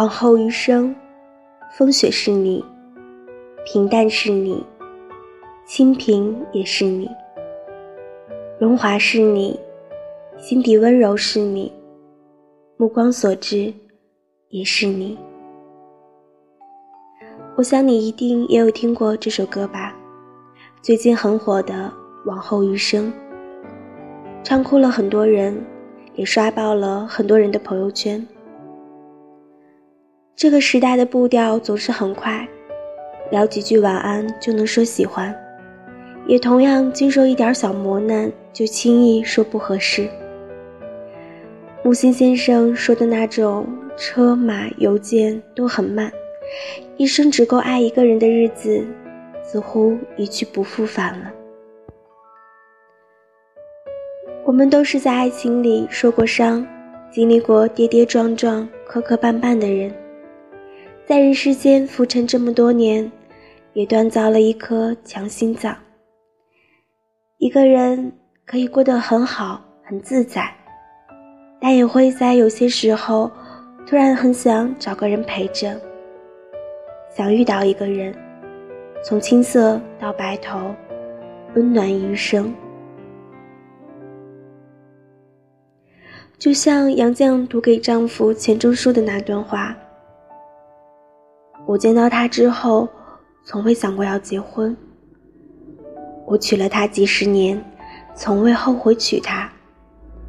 往后余生，风雪是你，平淡是你，清贫也是你，荣华是你，心底温柔是你，目光所至也是你。我想你一定也有听过这首歌吧？最近很火的《往后余生》，唱哭了很多人，也刷爆了很多人的朋友圈。这个时代的步调总是很快，聊几句晚安就能说喜欢，也同样经受一点小磨难就轻易说不合适。木心先生说的那种车马邮件都很慢，一生只够爱一个人的日子，似乎一去不复返了。我们都是在爱情里受过伤，经历过跌跌撞撞、磕磕绊绊的人。在人世间浮沉这么多年，也锻造了一颗强心脏。一个人可以过得很好、很自在，但也会在有些时候，突然很想找个人陪着，想遇到一个人，从青涩到白头，温暖余生。就像杨绛读给丈夫钱钟书的那段话。我见到他之后，从未想过要结婚。我娶了她几十年，从未后悔娶她，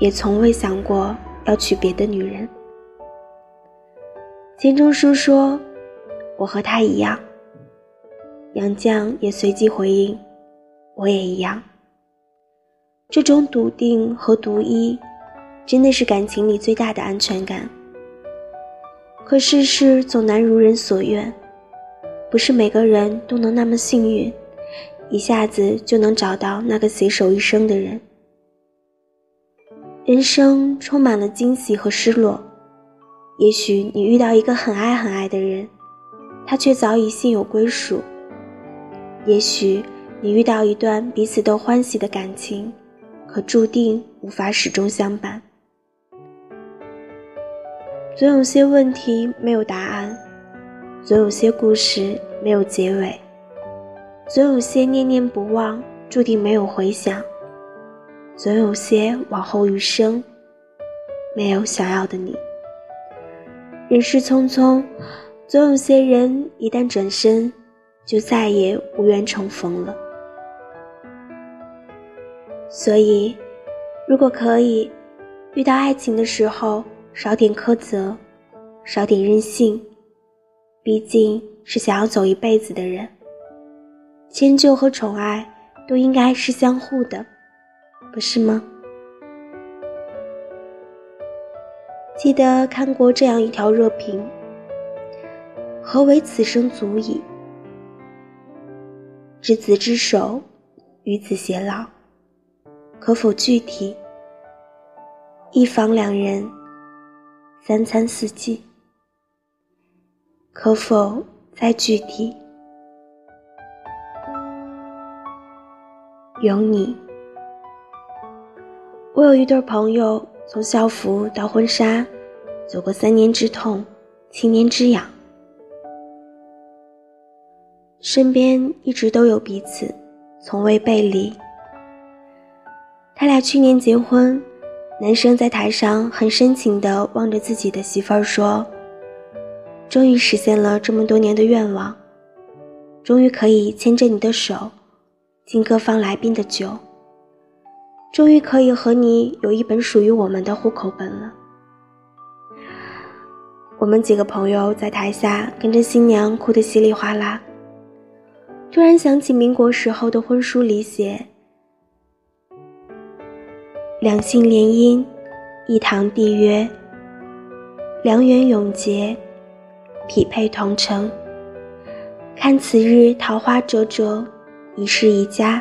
也从未想过要娶别的女人。钱钟书说：“我和他一样。”杨绛也随即回应：“我也一样。”这种笃定和独一，真的是感情里最大的安全感。可世事总难如人所愿，不是每个人都能那么幸运，一下子就能找到那个携手一生的人。人生充满了惊喜和失落，也许你遇到一个很爱很爱的人，他却早已心有归属；也许你遇到一段彼此都欢喜的感情，可注定无法始终相伴。总有些问题没有答案，总有些故事没有结尾，总有些念念不忘注定没有回响，总有些往后余生没有想要的你。人世匆匆，总有些人一旦转身，就再也无缘重逢了。所以，如果可以，遇到爱情的时候。少点苛责，少点任性，毕竟是想要走一辈子的人。迁就和宠爱都应该是相互的，不是吗？记得看过这样一条热评：何为此生足矣？执子之手，与子偕老，可否具体？一房两人。三餐四季，可否再具体？有你，我有一对朋友，从校服到婚纱，走过三年之痛，七年之痒，身边一直都有彼此，从未背离。他俩去年结婚。男生在台上很深情地望着自己的媳妇儿说：“终于实现了这么多年的愿望，终于可以牵着你的手，敬各方来宾的酒，终于可以和你有一本属于我们的户口本了。”我们几个朋友在台下跟着新娘哭得稀里哗啦。突然想起民国时候的婚书里写。两姓联姻，一堂缔约，良缘永结，匹配同城。看此日桃花灼灼，一世一家；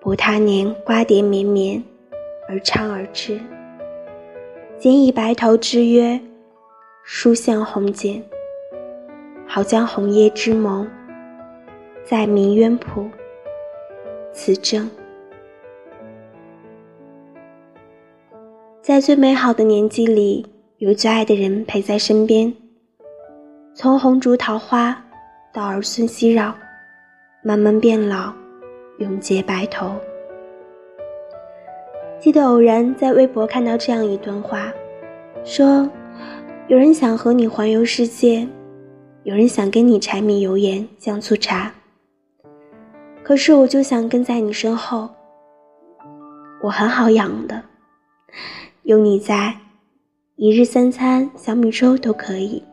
补他年瓜瓞绵绵，而昌而炽。谨以白头之约，书向红笺，好将红叶之盟，在明渊谱，此证。在最美好的年纪里，有最爱的人陪在身边，从红烛桃花到儿孙熙攘，慢慢变老，永结白头。记得偶然在微博看到这样一段话，说有人想和你环游世界，有人想跟你柴米油盐酱醋茶，可是我就想跟在你身后。我很好养的，有你在，一日三餐小米粥都可以。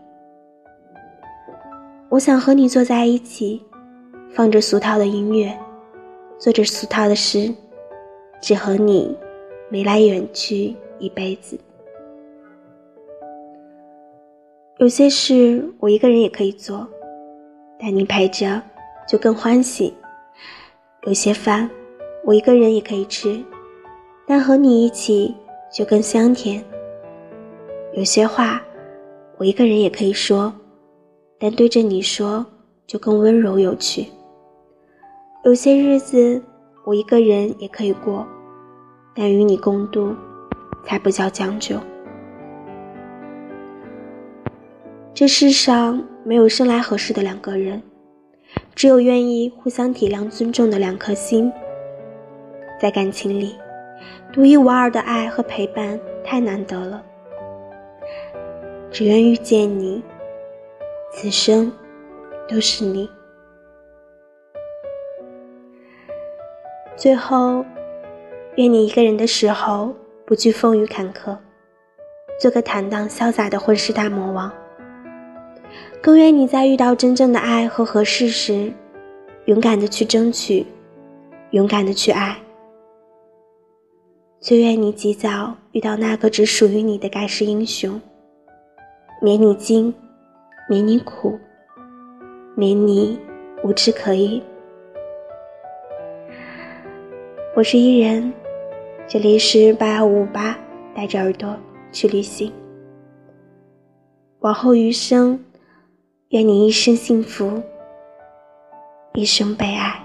我想和你坐在一起，放着俗套的音乐，做着俗套的事，只和你眉来眼去一辈子。有些事我一个人也可以做，但你陪着就更欢喜。有些饭我一个人也可以吃。但和你一起就更香甜。有些话，我一个人也可以说，但对着你说就更温柔有趣。有些日子，我一个人也可以过，但与你共度，才不叫将就。这世上没有生来合适的两个人，只有愿意互相体谅、尊重的两颗心。在感情里。独一无二的爱和陪伴太难得了，只愿遇见你，此生都是你。最后，愿你一个人的时候不惧风雨坎坷，做个坦荡潇洒的混世大魔王。更愿你在遇到真正的爱和合适时，勇敢的去争取，勇敢的去爱。最愿你及早遇到那个只属于你的盖世英雄，免你惊，免你苦，免你无枝可依。我是伊人，这里是八幺五八，带着耳朵去旅行。往后余生，愿你一生幸福，一生被爱。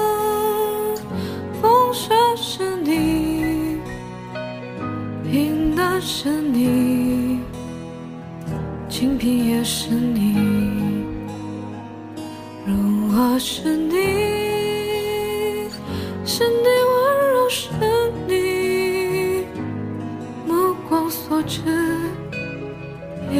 是你，清贫也是你，荣华是你，是你温柔是你，目光所至。也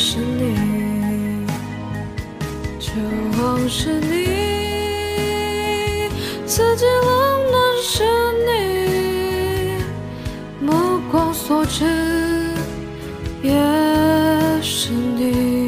是你，秋黄是你，四季冷暖是你，目光所至也。是你，